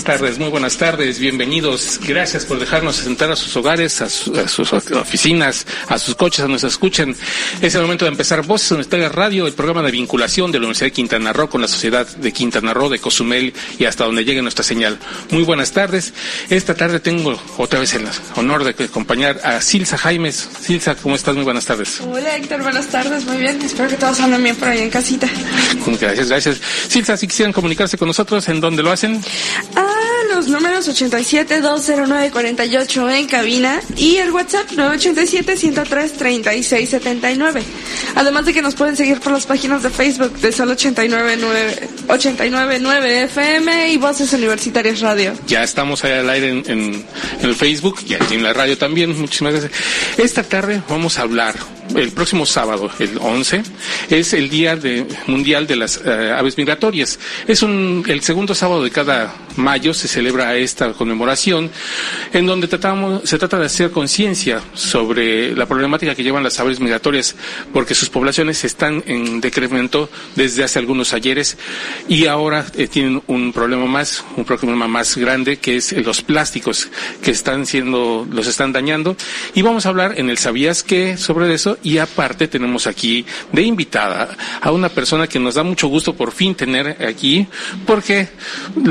Buenas tardes, muy buenas tardes, bienvenidos. Gracias por dejarnos entrar a sus hogares, a, su- a sus oficinas, a sus coches, a nos escuchen. Es el momento de empezar Voces Universitarias Radio, el programa de vinculación de la Universidad de Quintana Roo con la sociedad de Quintana Roo, de Cozumel y hasta donde llegue nuestra señal. Muy buenas tardes. Esta tarde tengo otra vez el honor de acompañar a Silsa Jaimes. Silsa, ¿cómo estás? Muy buenas tardes. Hola Héctor, buenas tardes, muy bien, espero que todos anden bien por ahí en casita. Gracias, gracias. Silsa, si quisieran comunicarse con nosotros, ¿en dónde lo hacen? Ah, los números 87-209-48 en cabina y el WhatsApp 987-103-3679. Además de que nos pueden seguir por las páginas de Facebook de Sol 899 899 FM y Voces Universitarias Radio. Ya estamos ahí al aire en, en- el Facebook y aquí en la radio también. Muchísimas gracias. Esta tarde vamos a hablar. El próximo sábado, el 11, es el Día de- Mundial de las eh, Aves Migratorias. Es un, el segundo sábado de cada mayo se celebra esta conmemoración en donde tratamos, se trata de hacer conciencia sobre la problemática que llevan las aves migratorias porque sus poblaciones están en decremento desde hace algunos ayeres y ahora eh, tienen un problema más, un problema más grande que es eh, los plásticos que están siendo, los están dañando. Y vamos a hablar en el Sabías que sobre eso y aparte tenemos aquí de invitada a una persona que nos da mucho gusto por fin tener aquí porque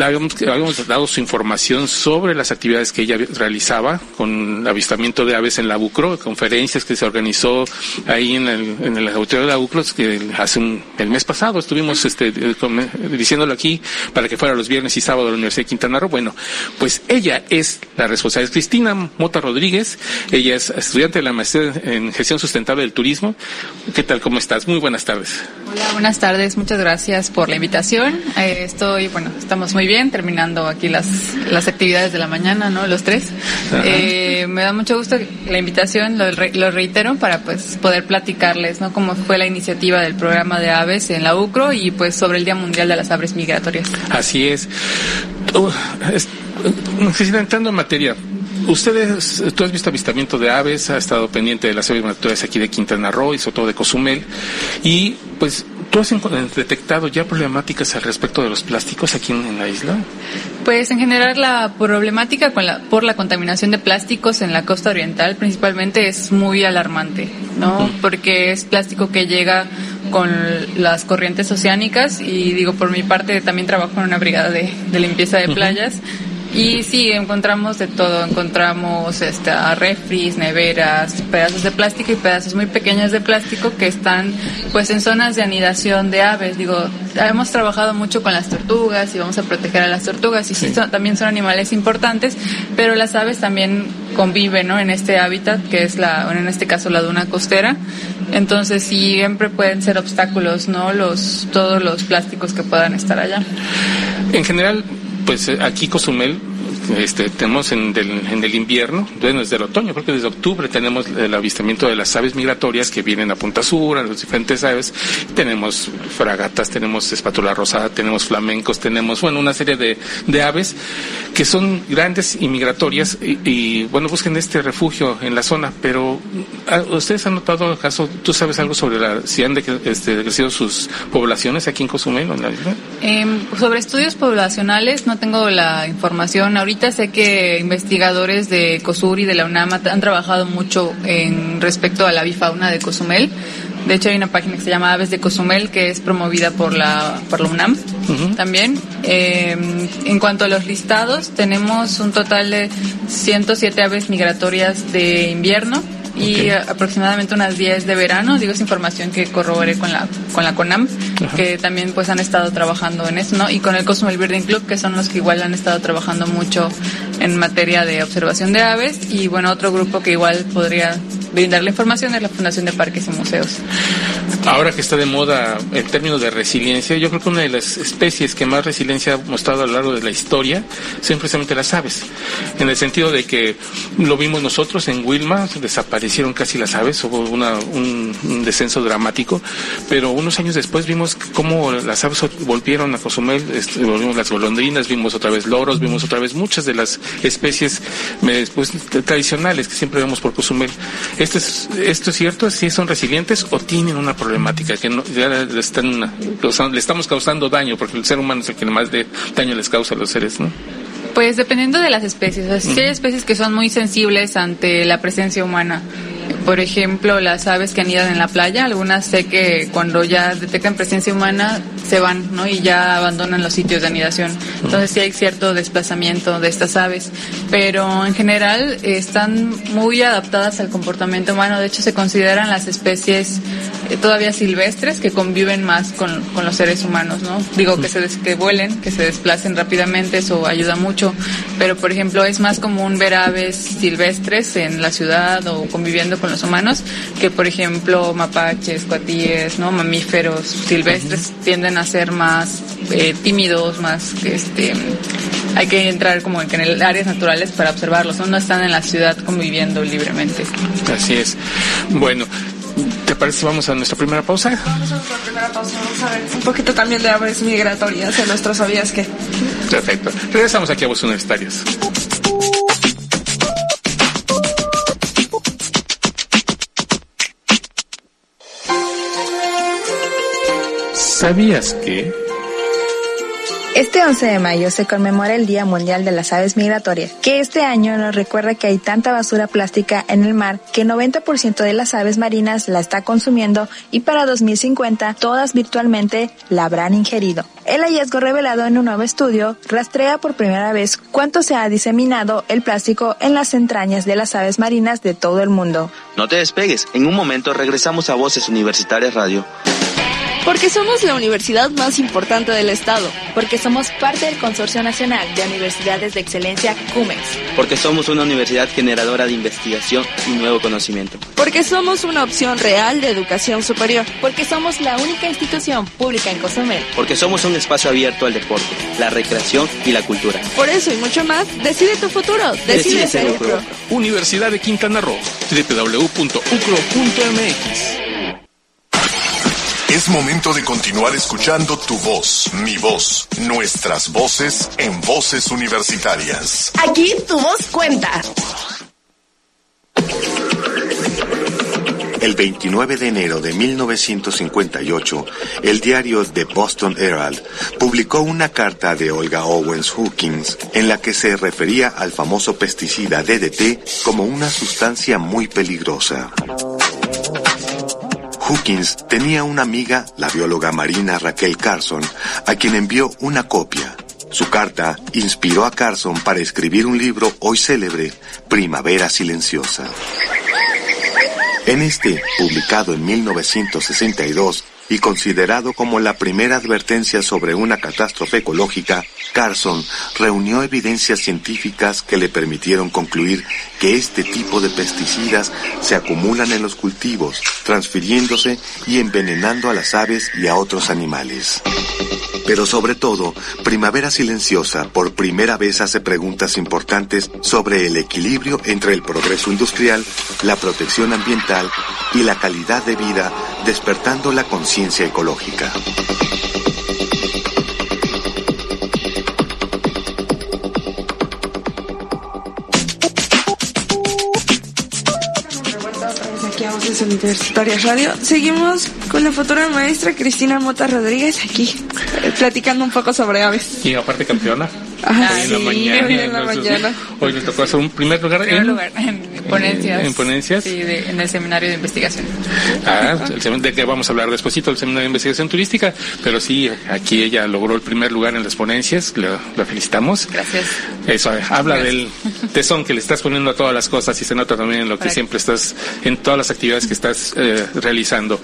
habíamos, habíamos dado su información sobre las actividades que ella realizaba con avistamiento de aves en la Bucro, conferencias que se organizó ahí en el, en el auditorio de la Bucro que hace un, el mes pasado estuvimos este, diciéndolo aquí para que fuera los viernes y sábado de la Universidad de Quintana Roo. Bueno, pues ella es la responsable, es Cristina Mota Rodríguez, ella es estudiante de la maestría en gestión sustentable del turismo. ¿Qué tal? ¿Cómo estás? Muy buenas tardes. Hola, buenas tardes. Muchas gracias por la invitación. Eh, estoy, bueno, estamos muy bien terminando aquí las, las actividades de la mañana, ¿no? Los tres. Eh, me da mucho gusto la invitación, lo, re- lo reitero, para pues poder platicarles, ¿no? Cómo fue la iniciativa del programa de aves en la UCRO y pues sobre el Día Mundial de las Aves Migratorias. Así es. Cristina, entrando en materia, ustedes, tú has visto avistamiento de aves, ha estado pendiente de las aves migratorias aquí de Quintana Roo y sobre todo de Cozumel, y pues tú has enco- detectado ya problemáticas al respecto de los plásticos aquí en, la isla. Pues en general la problemática con la, por la contaminación de plásticos en la costa oriental principalmente es muy alarmante, ¿no? Porque es plástico que llega con las corrientes oceánicas y digo por mi parte también trabajo en una brigada de, de limpieza de playas y sí encontramos de todo, encontramos este, refris, neveras, pedazos de plástico y pedazos muy pequeños de plástico que están pues en zonas de anidación de aves. Digo, hemos trabajado mucho con las tortugas y vamos a proteger a las tortugas y sí, son- también son animales importantes, pero las aves también conviven ¿no? en este hábitat que es la, bueno, en este caso la duna costera. Entonces siempre pueden ser obstáculos, ¿no? Los, todos los plásticos que puedan estar allá. En general, pues eh, aquí Cozumel, este, tenemos en, del- en el invierno, bueno, desde el otoño, creo que desde octubre tenemos el avistamiento de las aves migratorias que vienen a Punta Sur, a los diferentes aves. Tenemos fragatas, tenemos espátula rosada, tenemos flamencos, tenemos, bueno, una serie de, de aves que son grandes y migratorias y, bueno, busquen este refugio en la zona, pero ah, ¿ustedes han notado acaso, tú sabes algo sobre la, si han de- este, decrecido sus poblaciones aquí en Cozumel o en la isla? Em, sobre estudios poblacionales no tengo la información. Ahorita sé que investigadores de COSUR y de la UNAM han trabajado mucho en respecto a la bifauna de Cozumel. De hecho hay una página que se llama Aves de Cozumel que es promovida por la por la UNAM también. Em, en cuanto a los listados tenemos un total de 107 aves migratorias de invierno y aproximadamente unas 10 de verano. Digo, es información que corroboré con la, con la CONAM, que también pues han estado trabajando en eso, ¿no? Y con el Cosmo Birding Club, que son los que igual han estado trabajando mucho en materia de observación de aves. Y bueno, otro grupo que igual podría brindar la información es la Fundación de Parques y Museos. Ahora que está de moda el término de resiliencia, yo creo que una de las especies que más resiliencia ha mostrado a lo largo de la historia son precisamente las aves. En el sentido de que lo vimos nosotros en Wilma, desaparecieron casi las aves, hubo una, un, descenso dramático, pero unos años después vimos cómo las aves volvieron a Cozumel, este, volvimos las golondrinas, vimos otra vez loros, vimos otra vez muchas de las especies pues, tradicionales que siempre vemos por Cozumel. ¿Esto es, ¿Esto es cierto? ¿Si son resilientes o tienen una problemática que no, ya le, están, le estamos causando daño? Porque el ser humano es el que más de daño les causa a los seres, ¿no? Pues dependiendo de las especies. O sea, sí hay especies que son muy sensibles ante la presencia humana. Por ejemplo, las aves que anidan en la playa, algunas sé que cuando ya detectan presencia humana se van, ¿no? Y ya abandonan los sitios de anidación. Entonces sí hay cierto desplazamiento de estas aves, pero en general están muy adaptadas al comportamiento humano. De hecho, se consideran las especies eh, todavía silvestres que conviven más con, con los seres humanos, ¿no? Digo que se que vuelen, que se desplacen rápidamente, eso ayuda mucho. Pero por ejemplo, es más común ver aves silvestres en la ciudad o conviviendo con los humanos que por ejemplo mapaches, cuatíes, no mamíferos silvestres tienden a ser más eh, tímidos, más que este hay que entrar como en el áreas naturales para observarlos, no están en la ciudad conviviendo libremente. Así es. Bueno, ¿Te parece vamos a nuestra primera pausa? Vamos a nuestra primera pausa, vamos a ver un poquito también de aves migratorias en nuestros sabías que. Perfecto. Regresamos aquí a Voz Universitarios. ¿Sabías que? Este 11 de mayo se conmemora el Día Mundial de las Aves Migratorias, que este año nos recuerda que hay tanta basura plástica en el mar que 90% de las aves marinas la está consumiendo y para 2050 todas virtualmente la habrán ingerido. El hallazgo revelado en un nuevo estudio rastrea por primera vez cuánto se ha diseminado el plástico en las entrañas de las aves marinas de todo el mundo. No te despegues, en un momento regresamos a Voces Universitarias Radio. Porque somos la universidad más importante del Estado. Porque somos parte del Consorcio Nacional de Universidades de Excelencia CUMEX. Porque somos una universidad generadora de investigación y nuevo conocimiento. Porque somos una opción real de educación superior. Porque somos la única institución pública en Cozumel. Porque somos un espacio abierto al deporte, la recreación y la cultura. Por eso y mucho más, decide tu futuro. Decide, ser UCRO. Universidad de Quintana Roo. www.ucro.mx es momento de continuar escuchando tu voz, mi voz, nuestras voces en voces universitarias. Aquí tu voz cuenta. El 29 de enero de 1958, el diario The Boston Herald publicó una carta de Olga Owens Hawkins en la que se refería al famoso pesticida DDT como una sustancia muy peligrosa. Hawkins tenía una amiga, la bióloga marina Raquel Carson, a quien envió una copia. Su carta inspiró a Carson para escribir un libro hoy célebre, Primavera Silenciosa. En este, publicado en 1962 y considerado como la primera advertencia sobre una catástrofe ecológica, Carson reunió evidencias científicas que le permitieron concluir que este tipo de pesticidas se acumulan en los cultivos, transfiriéndose y envenenando a las aves y a otros animales. Pero sobre todo, Primavera Silenciosa por primera vez hace preguntas importantes sobre el equilibrio entre el progreso industrial, la protección ambiental y la calidad de vida, despertando la conciencia ecológica. aquí a Voces Universitarias Radio. Seguimos con la futura maestra Cristina Mota Rodríguez aquí, eh, platicando un poco sobre aves. Y aparte campeona. Hoy en la mañana. hoy en la entonces, mañana. Hoy le tocó hacer un primer lugar En primer en, lugar, en ponencias. en ponencias. Sí, de- en el seminario de investigación. Ah, el de que vamos a hablar despuesito del seminario de investigación turística, pero sí, aquí ella logró el primer lugar en las ponencias, la, la felicitamos. Gracias. Eso, eh, habla Gracias. del tesón que le estás poniendo a todas las cosas y se nota también en lo que siempre estás, en todas las actividades que estás eh, realizando.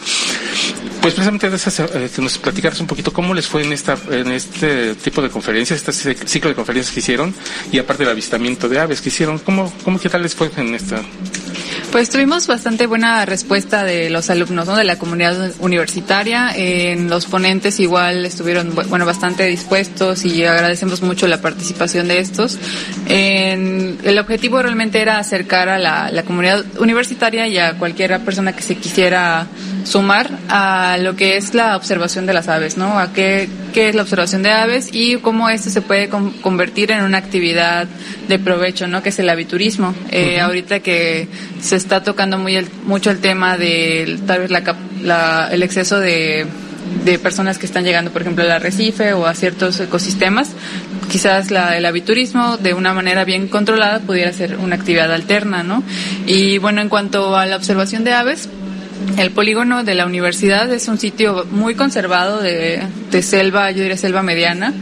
Pues precisamente de esas, eh, que nos platicaras un poquito cómo les fue en esta, en este tipo de conferencias, este ciclo de conferencias que hicieron y aparte del avistamiento de aves que hicieron, cómo, cómo qué tal les fue en esta. Pues tuvimos bastante buena respuesta de los alumnos, ¿no? De la comunidad universitaria. En los ponentes igual estuvieron, bueno, bastante dispuestos y agradecemos mucho la participación de estos. En, el objetivo realmente era acercar a la, la comunidad universitaria y a cualquier persona que se quisiera sumar a lo que es la observación de las aves, ¿no? A qué, qué es la observación de aves y cómo esto se puede convertir en una actividad de provecho, ¿no? Que es el aviturismo. Eh, Ahorita que se está tocando muy el, mucho el tema de tal vez la, la, el exceso de, de personas que están llegando, por ejemplo, al arrecife o a ciertos ecosistemas, quizás la, el aviturismo de una manera bien controlada pudiera ser una actividad alterna, ¿no? Y bueno, en cuanto a la observación de aves, el polígono de la universidad es un sitio muy conservado de, selva, yo diría selva mediana,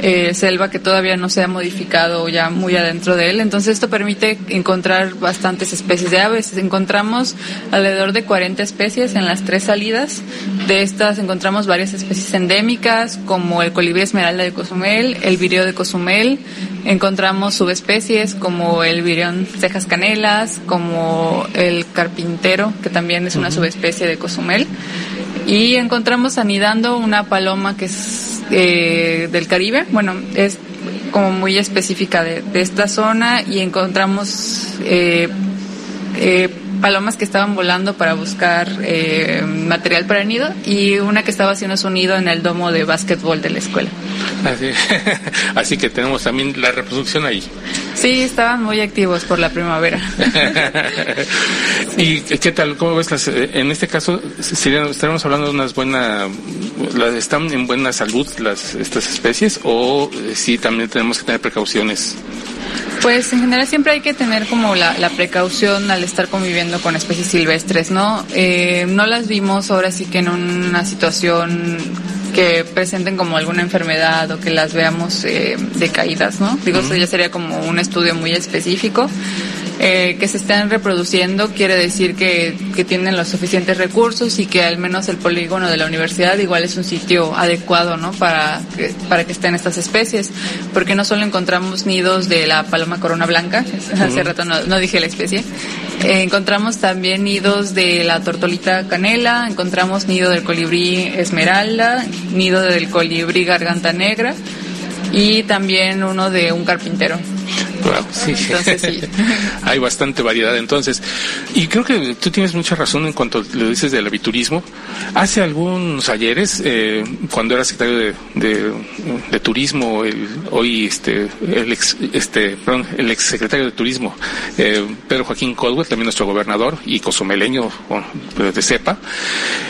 eh, selva que todavía no se ha modificado ya muy adentro de él. Entonces esto permite encontrar bastantes especies de aves. Encontramos alrededor de 40 especies en las tres salidas. De estas encontramos varias especies endémicas como el colibrí esmeralda de Cozumel, el vireo de Cozumel. Encontramos subespecies como el virión cejas canelas, como el carpintero, que también es una subespecie de Cozumel. Y encontramos anidando una paloma que es eh, del Caribe, bueno, es como muy específica de, de esta zona y encontramos eh, eh, palomas que estaban volando para buscar eh, material para el nido y una que estaba haciendo su nido en el domo de básquetbol de la escuela. Así, así que tenemos también la reproducción ahí. Sí, estaban muy activos por la primavera. ¿Y qué tal? ¿Cómo ves? Las, en este caso, serían, ¿estaremos hablando de unas buenas, están en buena salud las estas especies o eh, sí también tenemos que tener precauciones? Pues en general siempre hay que tener como la, la precaución al estar conviviendo con especies silvestres, ¿no? Eh, no las vimos ahora sí que en una situación que presenten como alguna enfermedad o que las veamos eh, decaídas, ¿no? Digo, eso ya sería como un estudio muy específico. Eh, que se estén reproduciendo quiere decir que, que tienen los suficientes recursos y que al menos el polígono de la universidad igual es un sitio adecuado, ¿no? Para que, para que estén estas especies. Porque no solo encontramos nidos de la paloma corona blanca, hace rato no, no, dije la especie, eh, encontramos también nidos de la tortolita canela, encontramos nido del colibrí esmeralda, nido del colibrí garganta negra y también uno de un carpintero. Wow, sí. Entonces, sí. Hay bastante variedad entonces. Y creo que tú tienes mucha razón en cuanto lo dices del aviturismo. Hace algunos ayeres, eh, cuando era secretario de, de, de, turismo, el, hoy este, el ex, este, perdón, el ex secretario de turismo, eh, Pedro Joaquín Caldwell, también nuestro gobernador y cozumeleño bueno, de cepa,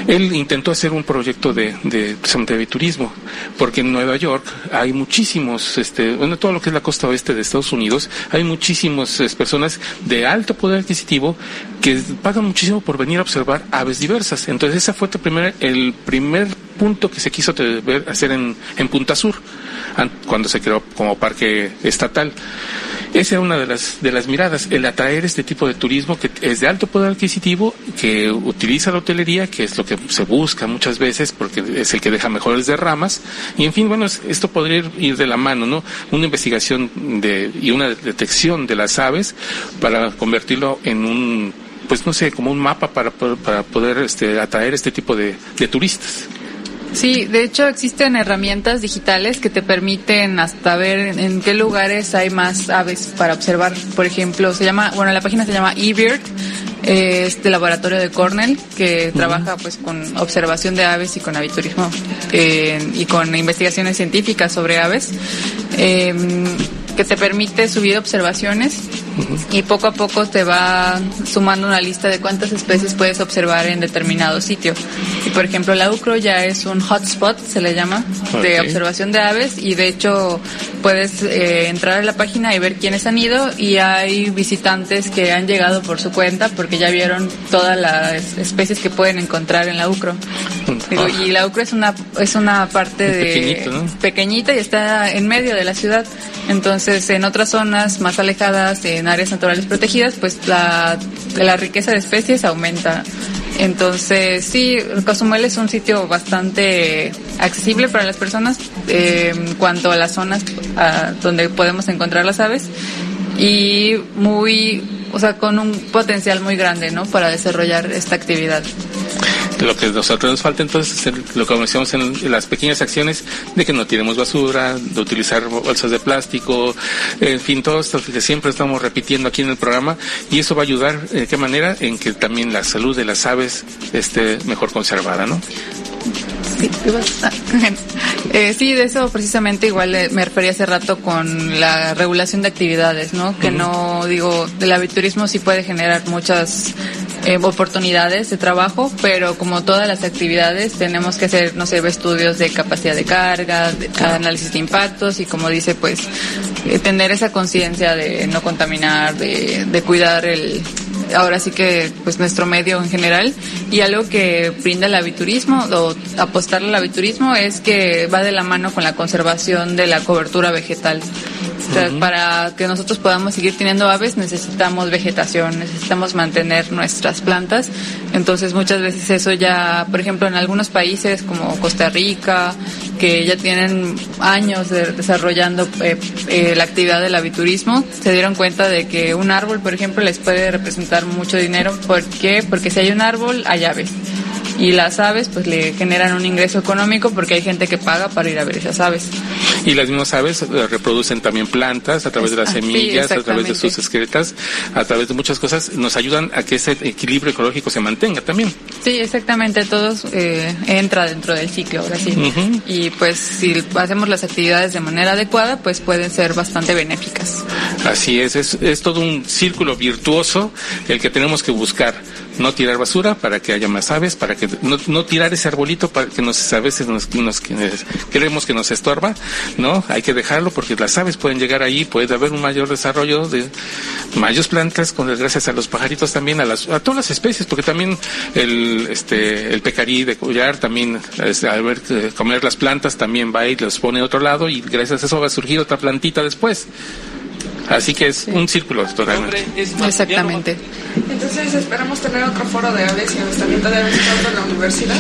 él intentó hacer un proyecto de, de, de aviturismo, porque en Nueva York hay muchísimos, este, bueno, todo lo que es la costa oeste de Estados Unidos, hay muchísimas personas de alto poder adquisitivo que pagan muchísimo por venir a observar aves diversas. Entonces ese fue el primer, el primer punto que se quiso hacer en, en Punta Sur, cuando se creó como parque estatal. Esa es una de las, de las miradas, el atraer este tipo de turismo que es de alto poder adquisitivo, que utiliza la hotelería, que es lo que se busca muchas veces porque es el que deja mejores derramas. Y en fin, bueno, esto podría ir de la mano, ¿no? Una investigación de, y una detección de las aves para convertirlo en un, pues no sé, como un mapa para, para poder este, atraer este tipo de, de turistas. Sí, de hecho existen herramientas digitales que te permiten hasta ver en qué lugares hay más aves para observar. Por ejemplo, se llama, bueno, la página se llama eBird, es de laboratorio de Cornell que uh -huh. trabaja pues con observación de aves y con aviturismo eh, y con investigaciones científicas sobre aves. Eh, que te permite subir observaciones. Y poco a poco te va sumando una lista de cuántas especies puedes observar en determinado sitio. Y por ejemplo, la UCRO ya es un hotspot, se le llama, okay. de observación de aves y de hecho puedes eh, entrar a la página y ver quiénes han ido y hay visitantes que han llegado por su cuenta porque ya vieron todas las especies que pueden encontrar en la UCRO. Digo, y la UCRO es una, es una parte de pequeñito, ¿no? pequeñita y está en medio de la ciudad. Entonces, en otras zonas más alejadas, en áreas naturales protegidas, pues la, la riqueza de especies aumenta. Entonces, sí, Cozumel es un sitio bastante accesible para las personas eh, cuanto a las zonas a donde podemos encontrar las aves y muy o sea, con un potencial muy grande, ¿no? Para desarrollar esta actividad. Lo que nosotros nos falta entonces es lo que decíamos en las pequeñas acciones de que no tiremos basura, de utilizar bolsas de plástico, en fin, todo esto que siempre estamos repitiendo aquí en el programa y eso va a ayudar, ¿de qué manera? En que también la salud de las aves esté mejor conservada, ¿no? Sí, eh, sí, de eso precisamente igual eh, me refería hace rato con la regulación de actividades, ¿no? Que no, digo, el aviturismo sí puede generar muchas eh, oportunidades de trabajo, pero como todas las actividades tenemos que hacer, no sé, estudios de capacidad de carga, de, análisis de impactos y como dice, pues eh, tener esa conciencia de no contaminar, de, de cuidar el, ahora sí que pues nuestro medio en general y algo que brinda el aviturismo o apostar al aviturismo es que va de la mano con la conservación de la cobertura vegetal. Para que nosotros podamos seguir teniendo aves necesitamos vegetación, necesitamos mantener nuestras plantas. Entonces muchas veces eso ya, por ejemplo, en algunos países como Costa Rica, que ya tienen años desarrollando eh, eh, la actividad del aviturismo, se dieron cuenta de que un árbol, por ejemplo, les puede representar mucho dinero. ¿Por qué? Porque si hay un árbol, hay aves y las aves pues le generan un ingreso económico porque hay gente que paga para ir a ver esas aves. Y las mismas aves eh, reproducen también plantas a través de las semillas, a través de sus excretas, a través de muchas cosas, nos ayudan a que ese equilibrio ecológico se mantenga también. Sí, exactamente, todos eh, entra dentro del ciclo, ahora sí. Y pues si hacemos las actividades de manera adecuada, pues pueden ser bastante benéficas. Así es, es, es todo un círculo virtuoso el que tenemos que buscar no tirar basura para que haya más aves, para que no, no tirar ese arbolito para que nos, a veces nos, nos, creemos que nos estorba, ¿no? Hay que dejarlo porque las aves pueden llegar ahí, puede haber un mayor desarrollo de mayores plantas, con gracias a los pajaritos también, a, las, a todas las especies, porque también el, este, el pecarí de collar también, al ver, comer las plantas también va y los pone a otro lado y gracias a eso va a surgir otra plantita después. Así que es un círculo totalmente. Exactamente. Entonces esperamos tener otro foro de aves y avistamiento de aves en la universidad.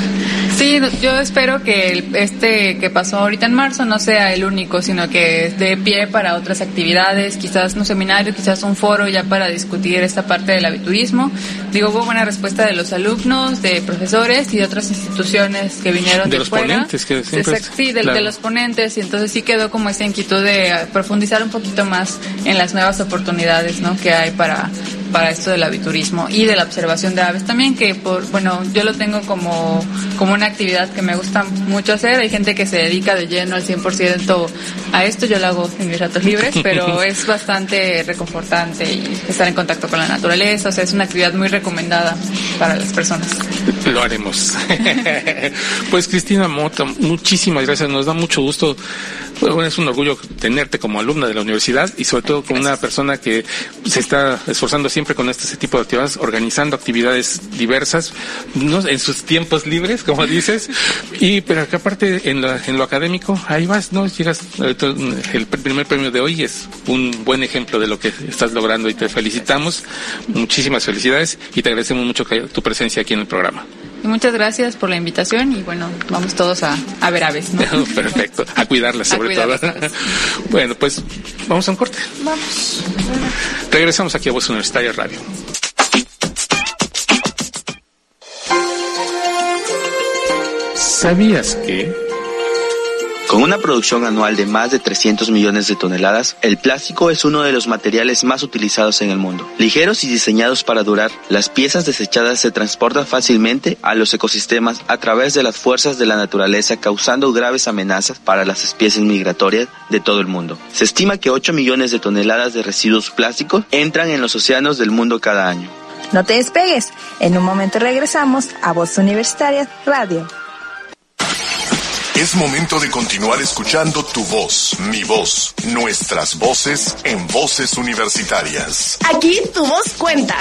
Sí, yo espero que este que pasó ahorita en marzo no sea el único, sino que dé pie para otras actividades, quizás un seminario, quizás un foro ya para discutir esta parte del aviturismo. Digo, hubo buena respuesta de los alumnos, de profesores y de otras instituciones que vinieron de, de los fuera. ponentes, que siempre Sí, de, de los ponentes y entonces sí quedó como esa inquietud de profundizar un poquito más en las nuevas oportunidades ¿no? que hay para, para esto del aviturismo y de la observación de aves también, que por, bueno, yo lo tengo como, como una actividad que me gusta mucho hacer. Hay gente que se dedica de lleno al 100% a esto, yo lo hago en mis ratos libres, pero es bastante reconfortante y estar en contacto con la naturaleza, o sea, es una actividad muy recomendada para las personas. Lo haremos. pues Cristina Mota, muchísimas gracias, nos da mucho gusto. Bueno, es un orgullo tenerte como alumna de la universidad y sobre todo como una persona que se está esforzando siempre con este tipo de actividades, organizando actividades diversas, ¿no? en sus tiempos libres, como dices, y pero que aparte en, en lo académico, ahí vas, ¿no? Llegas, el primer premio de hoy es un buen ejemplo de lo que estás logrando y te felicitamos, muchísimas felicidades y te agradecemos mucho tu presencia aquí en el programa. Y muchas gracias por la invitación y bueno, vamos todos a, a ver aves, ¿no? Perfecto, a cuidarlas sobre todo. bueno, pues vamos a un corte. Vamos. Regresamos aquí a Voz Universitaria Radio. ¿Sabías que... Con una producción anual de más de 300 millones de toneladas, el plástico es uno de los materiales más utilizados en el mundo. Ligeros y diseñados para durar, las piezas desechadas se transportan fácilmente a los ecosistemas a través de las fuerzas de la naturaleza causando graves amenazas para las especies migratorias de todo el mundo. Se estima que 8 millones de toneladas de residuos plásticos entran en los océanos del mundo cada año. No te despegues, en un momento regresamos a Voz Universitaria Radio. Es momento de continuar escuchando tu voz, mi voz, nuestras voces en voces universitarias. Aquí tu voz cuenta.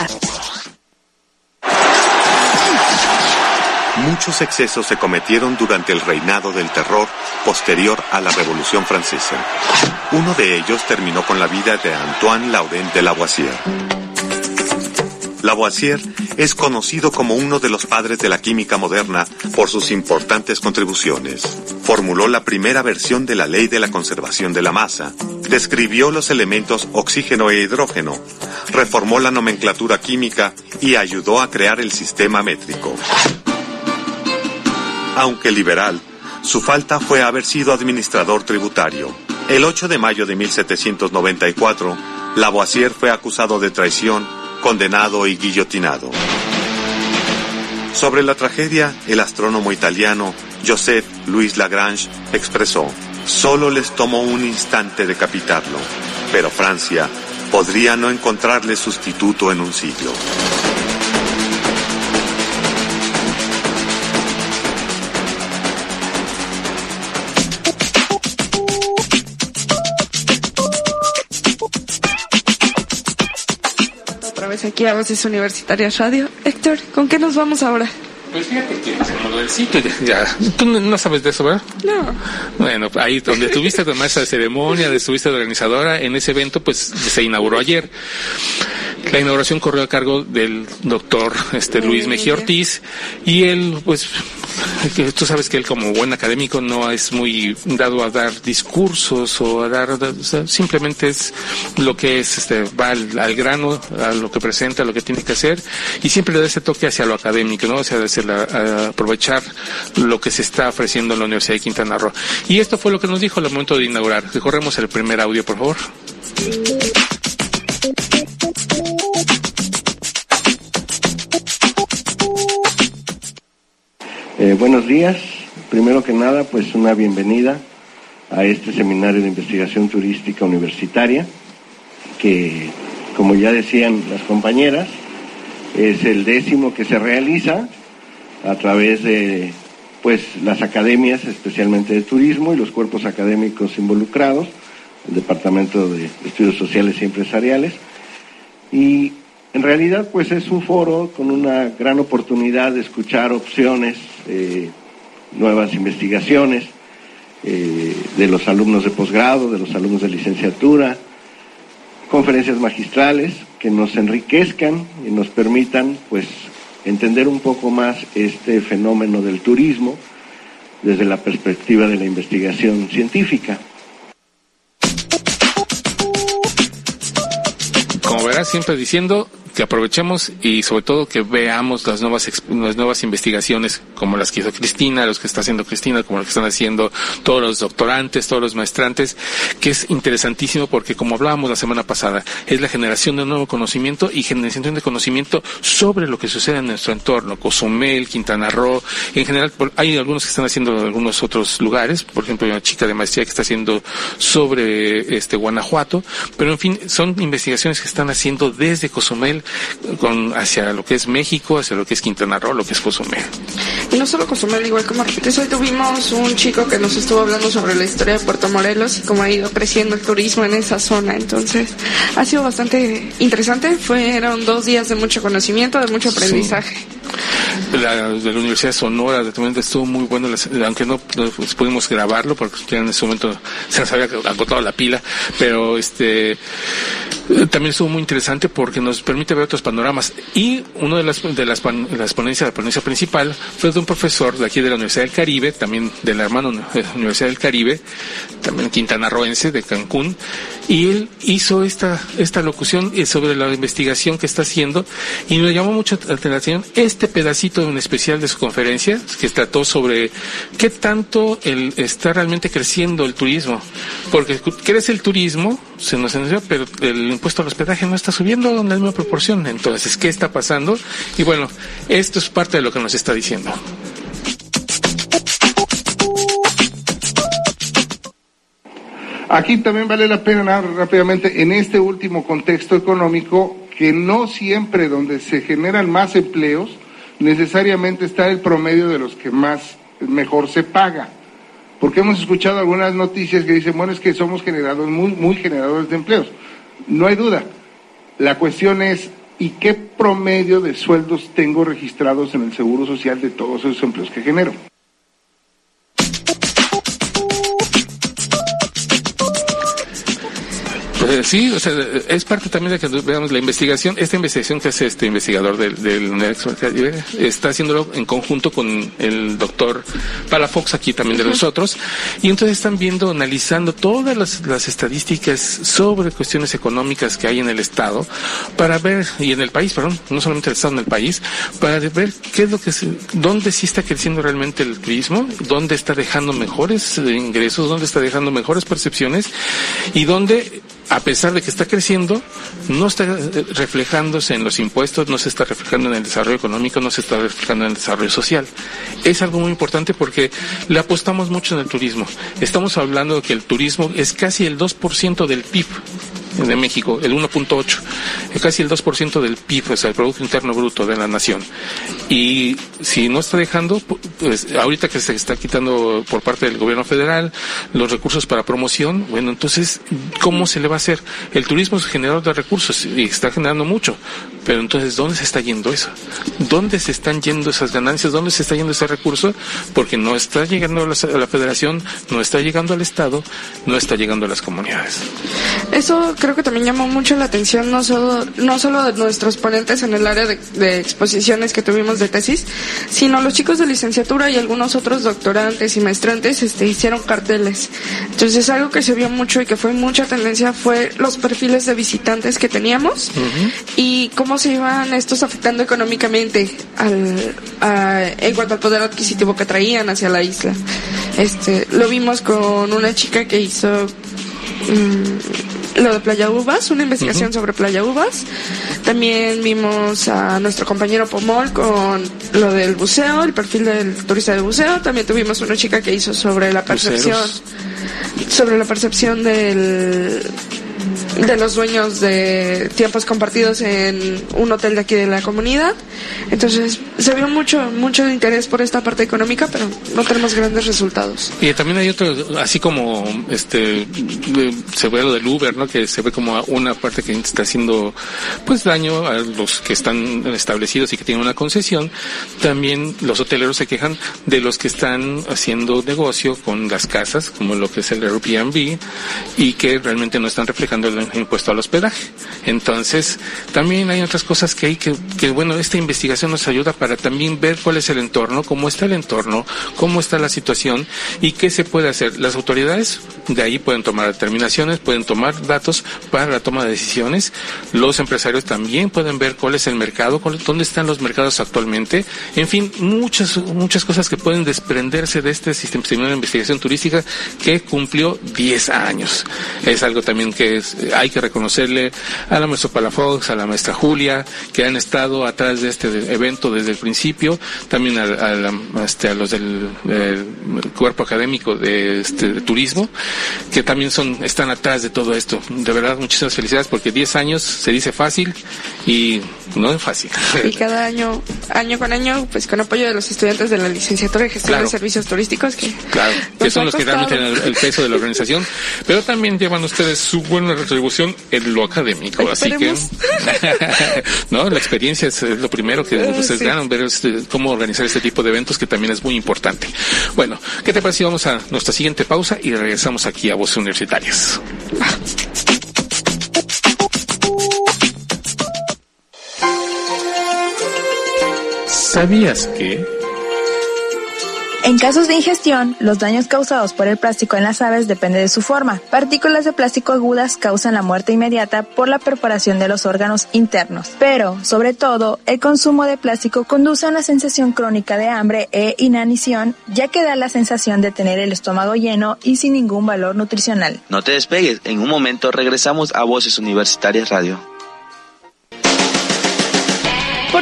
Muchos excesos se cometieron durante el reinado del terror posterior a la Revolución Francesa. Uno de ellos terminó con la vida de Antoine Laurent de Lavoisier. Lavoisier es conocido como uno de los padres de la química moderna por sus importantes contribuciones. Formuló la primera versión de la ley de la conservación de la masa, describió los elementos oxígeno e hidrógeno, reformó la nomenclatura química y ayudó a crear el sistema métrico. Aunque liberal, su falta fue haber sido administrador tributario. El 8 de mayo de 1794, Lavoisier fue acusado de traición, condenado y guillotinado. Sobre la tragedia, el astrónomo italiano Joseph Louis Lagrange expresó, solo les tomó un instante decapitarlo, pero Francia podría no encontrarle sustituto en un siglo. Aquí a Voces Universitarias Radio. Héctor, ¿con qué nos vamos ahora? Pues fíjate que como lo del sitio, ya. Tú no- sabes de eso, ¿verdad? No. Bueno, ahí donde tuviste además esa ceremonia, donde estuviste de organizadora, en ese evento pues se inauguró ayer. La inauguración corrió a cargo del doctor este, Luis Mejía Ortiz y él pues tú sabes que él como buen académico no es muy dado a dar discursos o a dar, o sea, simplemente es lo que es, este, va al, al grano, a lo que presenta, a lo que tiene que hacer y siempre le da ese toque hacia lo académico, ¿no? O sea, hacia la- a aprovechar lo que se está ofreciendo en la Universidad de Quintana Roo. Y esto fue lo que nos dijo al momento de inaugurar. Recorremos el primer audio, por favor. Eh, buenos días. Primero que nada, pues una bienvenida a este seminario de investigación turística universitaria, que, como ya decían las compañeras, es el décimo que se realiza a través de pues las academias, especialmente de turismo, y los cuerpos académicos involucrados, el Departamento de Estudios Sociales y Empresariales. Y en realidad, pues es un foro con una gran oportunidad de escuchar opciones, eh, nuevas investigaciones eh, de los alumnos de posgrado, de los alumnos de licenciatura, conferencias magistrales que nos enriquezcan y nos permitan, pues, entender un poco más este fenómeno del turismo desde la perspectiva de la investigación científica. Verás, siempre diciendo que aprovechemos y sobre todo que veamos las nuevas las nuevas investigaciones como las que hizo Cristina, los que está haciendo Cristina, como las que están haciendo todos los doctorantes, todos los maestrantes, que es interesantísimo porque como hablábamos la semana pasada, es la generación de nuevo conocimiento y generación de conocimiento sobre lo que sucede en nuestro entorno, Cozumel, Quintana Roo, en general hay algunos que están haciendo en algunos otros lugares, por ejemplo, hay una chica de maestría que está haciendo sobre este Guanajuato, pero en fin, son investigaciones que están haciendo desde Cozumel con, hacia lo que es México, hacia lo que es Quintana Roo, lo que es Cozumel. Y no solo Cozumel, igual como repites, hoy tuvimos un chico que nos estuvo hablando sobre la historia de Puerto Morelos y cómo ha ido creciendo el turismo en esa zona. Entonces, ha sido bastante interesante. Fueron dos días de mucho conocimiento, de mucho aprendizaje. La, de la Universidad Sonora de momento estuvo muy bueno, aunque no, pues, pudimos grabarlo porque en ese momento se nos había agotado la pila, pero este también estuvo muy interesante porque nos permite ver otros panoramas. Y una de las, de las, pan- las ponencias, la ponencia principal fue de un profesor de aquí de la Universidad del Caribe, también de la hermana uni- Universidad del Caribe, también quintanarroense de Cancún, y él hizo esta, esta locución eh, sobre la investigación que está haciendo y me llamó mucho la atención este pedacito en especial de su conferencia que trató sobre qué tanto el, está realmente creciendo el turismo. Porque crece el turismo, se nos enseñó, pero el impuesto al hospedaje no está subiendo en la misma proporción. Entonces, ¿qué está pasando? Y bueno, esto es parte de lo que nos está diciendo. Aquí también vale la pena rápidamente en este último contexto económico que no siempre donde se generan más empleos necesariamente está el promedio de los que más mejor se paga. Porque hemos escuchado algunas noticias que dicen, bueno, es que somos generadores, muy, muy generadores de empleos. No hay duda. La cuestión es, ¿y qué promedio de sueldos tengo registrados en el Seguro Social de todos esos empleos que genero? Eh, sí, o sea, es parte también de que veamos la investigación. Esta investigación que hace este investigador del, del está haciéndolo en conjunto con el doctor Palafox aquí también de nosotros. Y entonces están viendo, analizando todas las, las estadísticas sobre cuestiones económicas que hay en el Estado para ver, y en el país, perdón, no solamente el Estado, en el país, para ver qué es lo que, dónde sí está creciendo realmente el turismo, dónde está dejando mejores ingresos, dónde está dejando mejores percepciones y dónde a pesar de que está creciendo, no está eh, reflejándose en los impuestos, no se está reflejando en el desarrollo económico, no se está reflejando en el desarrollo social. Es algo muy importante porque le apostamos mucho en el turismo. Estamos hablando de que el turismo es casi el 2% del PIB de México, el 1.8, es casi el 2% del PIB, o sea, el Producto Interno Bruto de la nación. Y si no está dejando, pues ahorita que se está quitando por parte del gobierno federal los recursos para promoción, bueno, entonces, ¿cómo se le va a hacer? El turismo es generador de recursos y está generando mucho, pero entonces, ¿dónde se está yendo eso? ¿Dónde se están yendo esas ganancias? ¿Dónde se está yendo ese recurso? Porque no está llegando a la, federación, no está llegando al Estado, no está llegando a las comunidades. Eso creo que también llamó mucho la atención, no solo, no solo de nuestros ponentes en el área de, exposiciones que tuvimos de tesis, sino los chicos de licenciatura y algunos otros doctorantes y maestrantes este, hicieron carteles. Entonces, algo que se vio mucho y que fue mucha tendencia fue los perfiles de visitantes que teníamos y cómo se iban estos afectando económicamente al, en cuanto al poder adquisitivo que traían hacia la isla. Este, lo vimos con una chica que hizo mm, lo de Playa Uvas, una investigación sobre Playa Uvas. También vimos a nuestro compañero Pomol con lo del buceo, el perfil del turista de buceo. También tuvimos una chica que hizo sobre la percepción, sobre la percepción del de los dueños de tiempos compartidos en un hotel de aquí de la comunidad. Entonces se vio mucho, mucho interés por esta parte económica, pero no tenemos grandes resultados. Y también hay otro, así como este se ve lo del Uber, ¿no? Que se ve como una parte que está haciendo pues daño a los que están establecidos y que tienen una concesión. También los hoteleros se quejan de los que están haciendo negocio con las casas, como lo que es el Airbnb, y que realmente no están reflejando impuesto al hospedaje. Entonces, también hay otras cosas que hay que, que, bueno, esta investigación nos ayuda para también ver cuál es el entorno, cómo está el entorno, cómo está la situación y qué se puede hacer. Las autoridades de ahí pueden tomar determinaciones, pueden tomar datos para la toma de decisiones. Los empresarios también pueden ver cuál es el mercado, dónde están los mercados actualmente. En fin, muchas, muchas cosas que pueden desprenderse de este sistema de investigación turística que cumplió 10 años. Es algo también que es, hay que reconocerle a la maestra Palafox, a la maestra Julia, que han estado atrás de este evento desde el principio, también a, este, los del, cuerpo académico de, este, de turismo, que también son, están atrás de todo esto. De verdad, muchísimas felicidades porque 10 años se dice fácil y no es fácil. Y cada año, año con año, pues con apoyo de los estudiantes de la licenciatura de gestión de servicios turísticos, que, claro, que son los que realmente tienen el, peso de la organización, pero también llevan ustedes su buena retribución en lo académico, así que, no, la experiencia es, lo primero que ah, ustedes ganan, ver este, cómo organizar este tipo de eventos que también es muy importante. Bueno, ¿qué te parece? Vamos a nuestra siguiente pausa y regresamos aquí a Voces Universitarias. ¿Sabías que... En casos de ingestión, los daños causados por el plástico en las aves depende de su forma. Partículas de plástico agudas causan la muerte inmediata por la perforación de los órganos internos. Pero, sobre todo, el consumo de plástico conduce a una sensación crónica de hambre e inanición, ya que da la sensación de tener el estómago lleno y sin ningún valor nutricional. No te despegues, en un momento regresamos a Voces Universitarias Radio.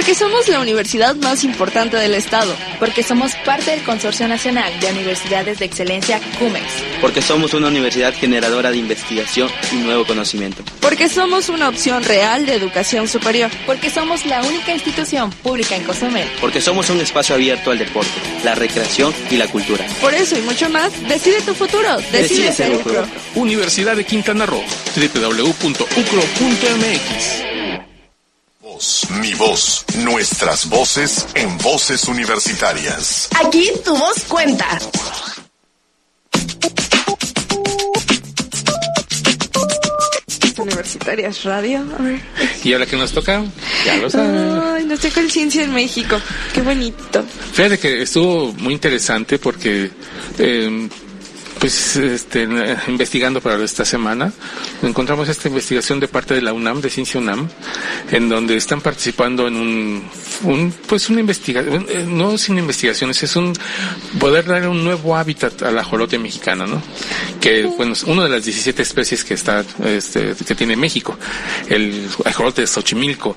Porque somos la universidad más importante del Estado. Porque somos parte del Consorcio Nacional de Universidades de Excelencia CUMEX. Porque somos una universidad generadora de investigación y nuevo conocimiento. Porque somos una opción real de educación superior. Porque somos la única institución pública en Cozumel. Porque somos un espacio abierto al deporte, la recreación y la cultura. Por eso y mucho más, decide tu futuro. Decide, ser UCRO. Universidad de Quintana Roo. www.ucro.mx mi voz, nuestras voces en voces universitarias. Aquí tu voz cuenta. Universitarias Radio. A ver. Y ahora que nos toca, ya lo sabes. Ay, nos toca el Ciencia en México. Qué bonito. Fíjate que estuvo muy interesante porque eh, pues este, investigando para esta semana, encontramos esta investigación de parte de la UNAM, de Ciencia UNAM, en donde están participando en un, un pues una investigación, eh, no sin investigaciones, es un poder dar un nuevo hábitat a la ajolote mexicana, ¿no? Que, bueno, es una de las 17 especies que está, este, que tiene México, el ajolote de Xochimilco.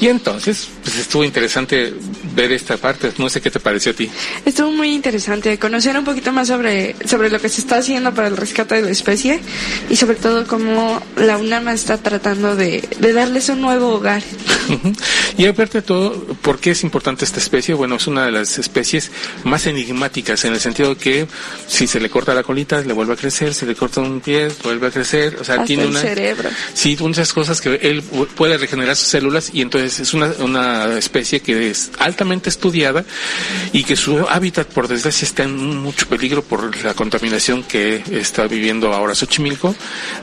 Y entonces, pues estuvo interesante ver esta parte, no sé qué te pareció a ti. Estuvo muy interesante conocer un poquito más sobre, sobre lo que se está haciendo para el rescate de la especie y sobre todo cómo la UNAM está tratando de, de darles un nuevo hogar. Y aparte de todo, ¿por qué es importante esta especie? Bueno, es una de las especies más enigmáticas en el sentido que si se le corta la colita, le vuelve a crecer, si le corta un pie, vuelve a crecer, o sea, Hasta tiene el una... cerebro. Sí, muchas cosas que él puede regenerar sus células y entonces es una, una especie que es altamente estudiada y que su hábitat, por desgracia, está en mucho peligro por la contaminación que está viviendo ahora Xochimilco,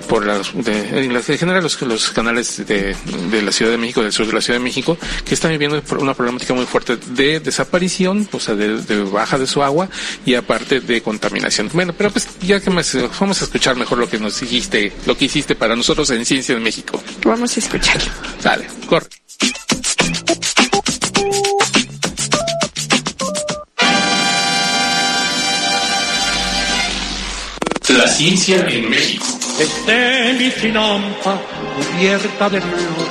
por las, de, en, las- en general los, los canales de, de la Ciudad de México, del sur de la Ciudad de México, que están viviendo una problemática muy fuerte de desaparición, o sea, de, de baja de su agua y aparte de contaminación. Bueno, pero pues ya que más, vamos a escuchar mejor lo que nos dijiste, lo que hiciste para nosotros en Ciencia de México. Vamos a escucharlo. Dale, corre. La ciencia en México.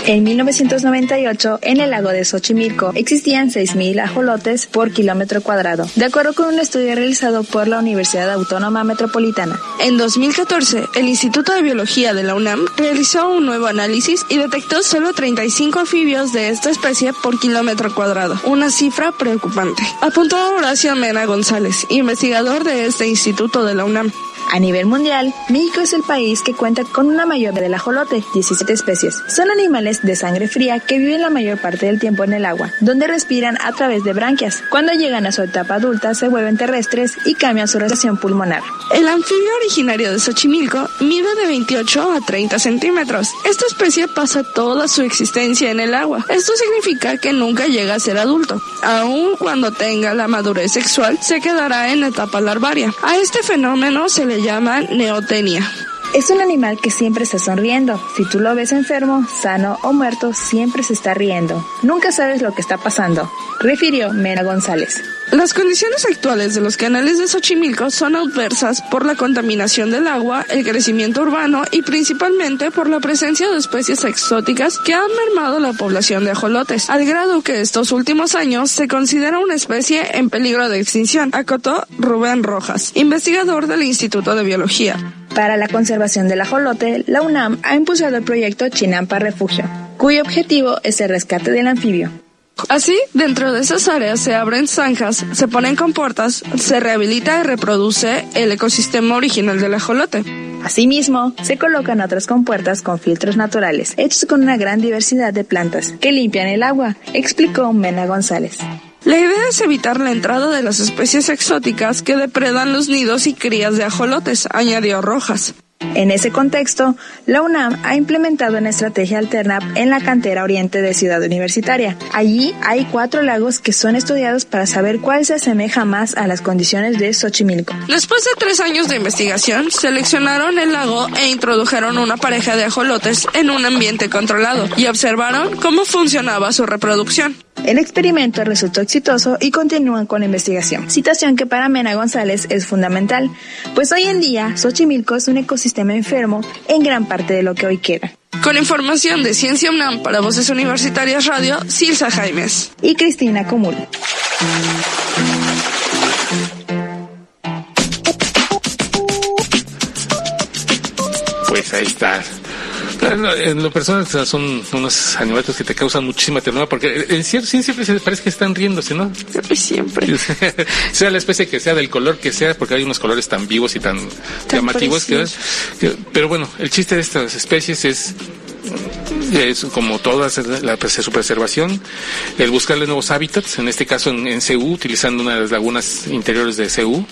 En 1998, en el lago de Xochimilco, existían 6.000 ajolotes por kilómetro cuadrado, de acuerdo con un estudio realizado por la Universidad Autónoma Metropolitana. En 2014, el Instituto de Biología de la UNAM realizó un nuevo análisis y detectó solo 35 anfibios de esta especie por kilómetro cuadrado, una cifra preocupante. Apuntó Horacio Mena González, investigador de este instituto de la UNAM. A nivel mundial, México es el país que cuenta con una mayor del ajolote, 17 especies. Son animales de sangre fría que viven la mayor parte del tiempo en el agua, donde respiran a través de branquias. Cuando llegan a su etapa adulta se vuelven terrestres y cambian su respiración pulmonar. El anfibio originario de Xochimilco mide de 28 a 30 centímetros. Esta especie pasa toda su existencia en el agua. Esto significa que nunca llega a ser adulto. Aun cuando tenga la madurez sexual, se quedará en etapa larvaria. A este fenómeno se le llama neotenia. Es un animal que siempre está sonriendo. Si tú lo ves enfermo, sano o muerto, siempre se está riendo. Nunca sabes lo que está pasando, refirió Mena González. Las condiciones actuales de los canales de Xochimilco son adversas por la contaminación del agua, el crecimiento urbano y principalmente por la presencia de especies exóticas que han mermado la población de ajolotes, al grado que estos últimos años se considera una especie en peligro de extinción, acotó Rubén Rojas, investigador del Instituto de Biología. Para la conservación del ajolote, la UNAM ha impulsado el proyecto Chinampa Refugio, cuyo objetivo es el rescate del anfibio. Así, dentro de esas áreas se abren zanjas, se ponen compuertas, se rehabilita y reproduce el ecosistema original del ajolote. Asimismo, se colocan otras compuertas con filtros naturales, hechos con una gran diversidad de plantas, que limpian el agua, explicó Mena González. La idea es evitar la entrada de las especies exóticas que depredan los nidos y crías de ajolotes, añadió Rojas. En ese contexto, la UNAM ha implementado una estrategia alterna en la cantera oriente de Ciudad Universitaria. Allí hay cuatro lagos que son estudiados para saber cuál se asemeja más a las condiciones de Xochimilco. Después de tres años de investigación, seleccionaron el lago e introdujeron una pareja de ajolotes en un ambiente controlado y observaron cómo funcionaba su reproducción. El experimento resultó exitoso y continúan con la investigación, situación que para Mena González es fundamental, pues hoy en día Xochimilco es un ecosistema enfermo en gran parte de lo que hoy queda. Con información de Ciencia UNAM para Voces Universitarias Radio, Silsa Jaimes. Y Cristina Comul. Pues ahí está. En lo personal son unos animalitos que te causan muchísima ternura porque en cierto sí siempre se parece que están riéndose, ¿no? Siempre. sea la especie que sea, del color que sea, porque hay unos colores tan vivos y tan, Tan llamativos que- Pero bueno, el chiste de estas especies es es como todas la su preservación, el buscarle nuevos hábitats, en este caso en, en CU, utilizando una de las lagunas interiores de CU,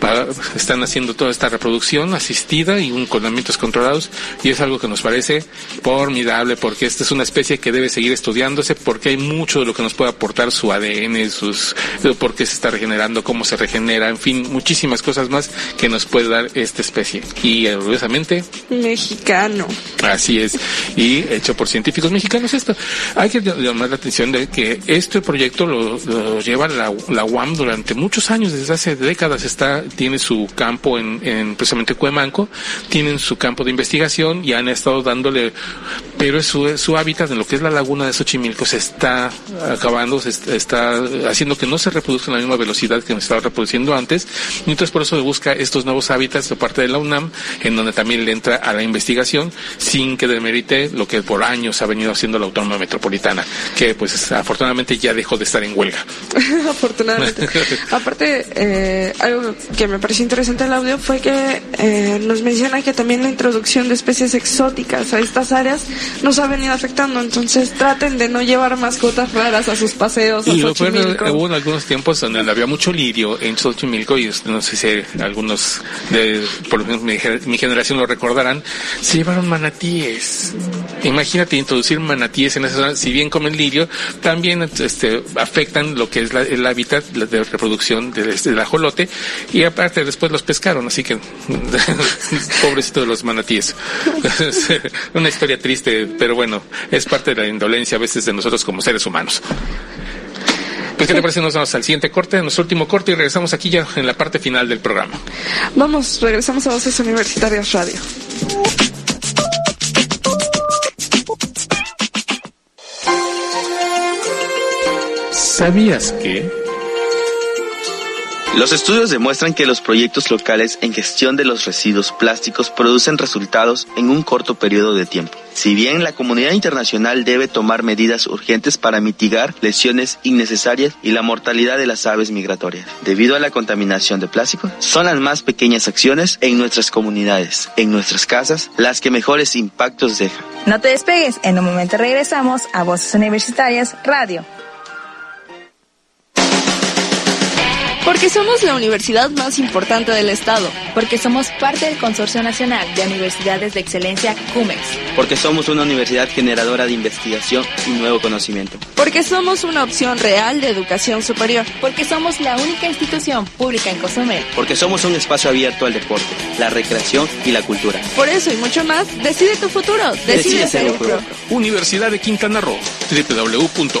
para, están haciendo toda esta reproducción asistida y un, con ambientes controlados, y es algo que nos parece formidable, porque esta es una especie que debe seguir estudiándose, porque hay mucho de lo que nos puede aportar su ADN, sus, por qué se está regenerando, cómo se regenera, en fin, muchísimas cosas más que nos puede dar esta especie. Y orgullosamente... Mexicano. Así es. Y hecho por científicos mexicanos esto. Hay que llamar la atención de que este proyecto lo, lleva la, la, UAM durante muchos años, desde hace décadas está, tiene su campo en, en precisamente Cuemanco, tienen su campo de investigación y han estado dándole, pero su, su hábitat en lo que es la laguna de Xochimilco se está acabando, se está haciendo que no se reproduzca en la misma velocidad que nos estaba reproduciendo antes, y entonces por eso busca estos nuevos hábitats de parte de la UNAM, en donde también le entra a la investigación, sin que demerite lo que por años ha venido haciendo la Autónoma Metropolitana, que pues afortunadamente ya dejó de estar en huelga. afortunadamente. Aparte, eh, algo que me pareció interesante el audio fue que eh, nos menciona que también la introducción de especies exóticas a estas áreas nos ha venido afectando, entonces traten de no llevar mascotas raras a sus paseos. Y hubo en algunos tiempos donde había mucho lirio en Xochimilco y no sé si algunos de por ejemplo, mi, mi generación lo recordarán, se llevaron manatíes. Imagínate introducir manatíes en esa zona, si bien comen lirio, también este, afectan lo que es el hábitat de reproducción del, del ajolote y aparte después los pescaron, así que pobrecito de los manatíes. Una historia triste, pero bueno, es parte de la indolencia a veces de nosotros como seres humanos. Pues, ¿qué te parece? Nos vamos al siguiente corte, nuestro último corte, y regresamos aquí ya en la parte final del programa. Vamos, regresamos a Voces Universitarias Radio. ¿Sabías que? Los estudios demuestran que los proyectos locales en gestión de los residuos plásticos producen resultados en un corto periodo de tiempo. Si bien la comunidad internacional debe tomar medidas urgentes para mitigar lesiones innecesarias y la mortalidad de las aves migratorias, debido a la contaminación de plástico, son las más pequeñas acciones en nuestras comunidades, en nuestras casas, las que mejores impactos dejan. No te despegues, en un momento regresamos a Voces Universitarias Radio. Porque somos la universidad más importante del estado. Porque somos parte del Consorcio Nacional de Universidades de Excelencia CUMEX. Porque somos una universidad generadora de investigación y nuevo conocimiento. Porque somos una opción real de educación superior. Porque somos la única institución pública en Cozumel. Porque somos un espacio abierto al deporte, la recreación y la cultura. Por eso y mucho más, decide tu futuro. Decide, ser UCRO. Universidad de Quintana Roo. www.ucro.mx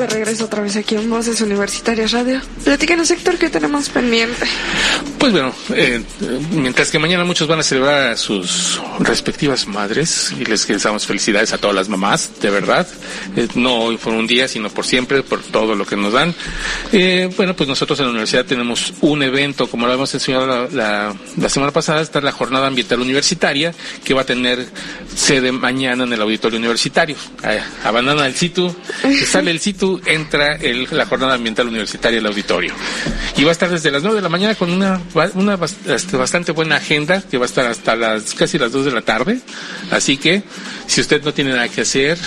De regreso otra vez aquí en Voces Universitarias Radio. Platícanos, Héctor, ¿qué tenemos pendiente? Pues bueno, eh, mientras que mañana muchos van a celebrar a sus respectivas madres y les deseamos felicidades a todas las mamás, de verdad. Eh, no hoy por un día, sino por siempre, por todo lo que nos dan. Eh, bueno, pues nosotros en la universidad tenemos un evento, como lo hemos enseñado la, la, semana pasada, está la Jornada Ambiental Universitaria, que va a tener sede mañana en el Auditorio Universitario. abandona el sitio, sale el sitio, entra el, la Jornada Ambiental Universitaria el auditorio. Y va a estar desde las 9 de la mañana con una, una este, bastante buena agenda, que va a estar hasta las casi las 2 de la tarde. Así que, si usted no tiene nada que hacer,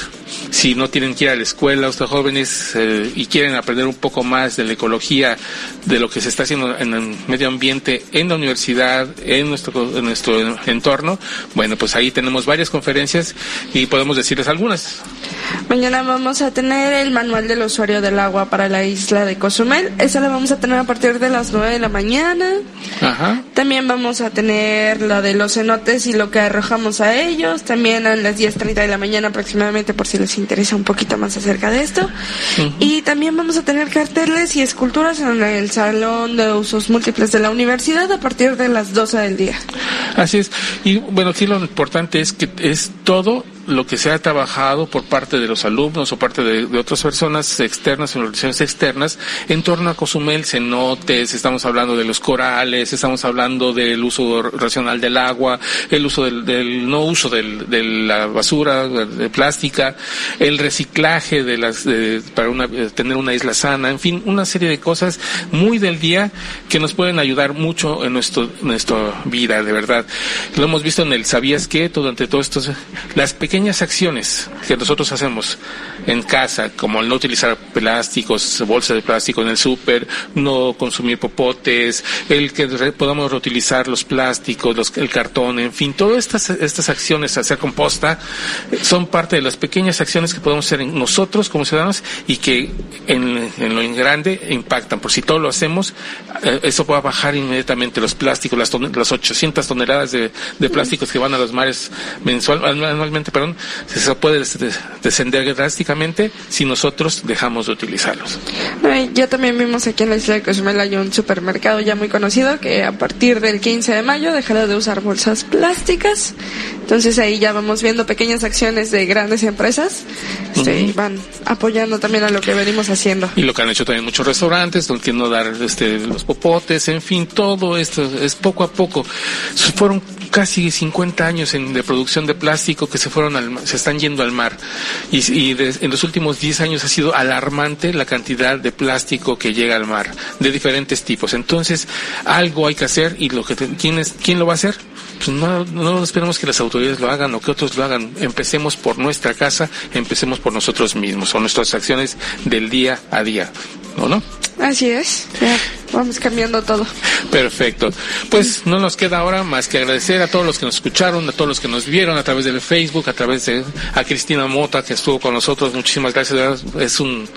si no tienen que ir a la escuela, usted jóvenes, eh, y quieren aprender un poco más de la ecología, de lo que se está haciendo en el medio ambiente, en la universidad, en nuestro, en nuestro entorno, bueno, pues ahí tenemos varias conferencias y podemos decirles algunas. Mañana vamos a tener el manual del usuario del agua para la isla de Cozumel. Esa la vamos a tener a partir de las 9 de la mañana. Ajá. También vamos a tener la de los cenotes y lo que arrojamos a ellos. También a las 10.30 de la mañana aproximadamente por si les interesa un poquito más acerca de esto. Y también vamos a tener carteles y esculturas en el Salón de Usos Múltiples de la Universidad a partir de las 12 del día. Así es. Y bueno, aquí lo importante es que es todo lo que se ha trabajado por parte de los alumnos o parte de, otras personas externas, en organizaciones externas, en torno a Cozumel, cenotes, estamos hablando de los corales, estamos hablando del uso racional del agua, el uso del, del no uso del, de la basura de plástica, el reciclaje de las, de, para una, tener una isla sana, en fin, una serie de cosas muy del día que nos pueden ayudar mucho en nuestro, nuestra vida, de verdad. Lo hemos visto en el ¿Sabías qué? Durante todo esto, las pequeñas acciones que nosotros hacemos en casa, como el no utilizar plásticos, bolsas de plástico en el súper, no consumir popotes, el que podamos reutilizar los plásticos, los, el cartón, en fin, todas estas, estas acciones, hacer composta, son parte de las pequeñas acciones que podemos hacer en nosotros como ciudadanos y que en, en lo en grande impactan. Por si todo lo hacemos, eh, eso va a bajar inmediatamente los plásticos, las, las 800 toneladas de, de plásticos que van a los mares mensual, anualmente, perdón, eso puede descender drásticamente si nosotros dejamos de utilizarlos. ya también vimos aquí en la isla de Cozumel hay un supermercado ya muy conocido que a partir del 15 de mayo dejará de usar bolsas plásticas. Entonces ahí ya vamos viendo pequeñas acciones de grandes empresas este, y van apoyando también a lo que venimos haciendo. Y lo que han hecho también muchos restaurantes, donde no dar este, los popotes, en fin, todo esto es poco a poco. Fueron casi 50 años en, de producción de plástico que se fueron al, se están yendo al mar. Y, y en los últimos 10 años ha sido alarmante la cantidad de plástico que llega al mar, de diferentes tipos. Entonces, algo hay que hacer y lo que ¿quién, es, ¿quién lo va a hacer? Pues no, no esperemos que las autoridades lo hagan o que otros lo hagan. Empecemos por nuestra casa, empecemos por nosotros mismos o nuestras acciones del día a día. ¿O no? Así es. Ya, vamos cambiando todo. Perfecto. Pues no nos queda ahora más que agradecer a todos los que nos escucharon, a todos los que nos vieron a través del Facebook, a través de a Cristina Mota que estuvo con nosotros. Muchísimas gracias. Es un,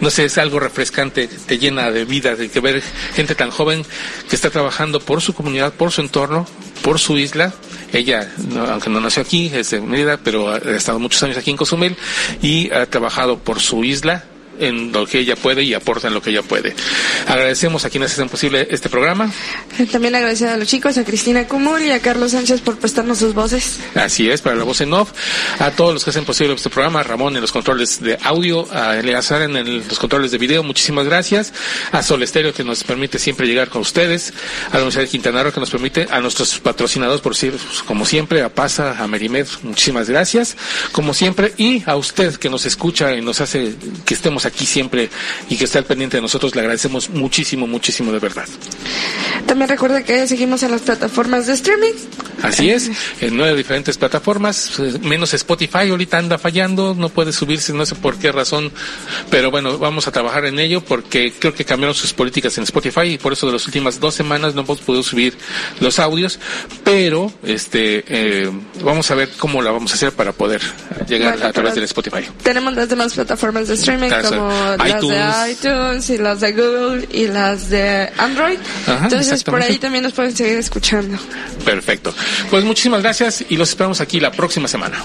no sé, es algo refrescante, te llena de vida, de que ver gente tan joven que está trabajando por su comunidad, por su entorno, por su isla. Ella, no, aunque no nació aquí, es de Mérida, pero ha estado muchos años aquí en Cozumel y ha trabajado por su isla en lo que ella puede y aporta en lo que ella puede. Agradecemos a quienes hacen posible este programa. También agradecer a los chicos, a Cristina Cumul y a Carlos Sánchez por prestarnos sus voces. Así es, para la voz en off, a todos los que hacen posible este programa, a Ramón en los controles de audio, a Eleazar en el, los controles de video, muchísimas gracias, a Sol Estéreo que nos permite siempre llegar con ustedes, a la Universidad de Quintana Roo que nos permite, a nuestros patrocinadores, por decir, como siempre, a Pasa, a Merimed, muchísimas gracias, como siempre, y a usted que nos escucha y nos hace que estemos aquí siempre y que esté al pendiente de nosotros, le agradecemos muchísimo, muchísimo de verdad. También recuerda que seguimos en las plataformas de streaming. Así es, en nueve diferentes plataformas, menos Spotify, ahorita anda fallando, no puede subirse, no sé por qué razón, pero bueno, vamos a trabajar en ello porque creo que cambiaron sus políticas en Spotify y por eso de las últimas dos semanas no hemos podido subir los audios, pero este eh, vamos a ver cómo la vamos a hacer para poder llegar bueno, a través del Spotify. Tenemos las demás plataformas de streaming como iTunes. las de iTunes y las de Google y las de Android. Ajá, Entonces por ahí también nos pueden seguir escuchando. Perfecto. Pues muchísimas gracias y los esperamos aquí la próxima semana.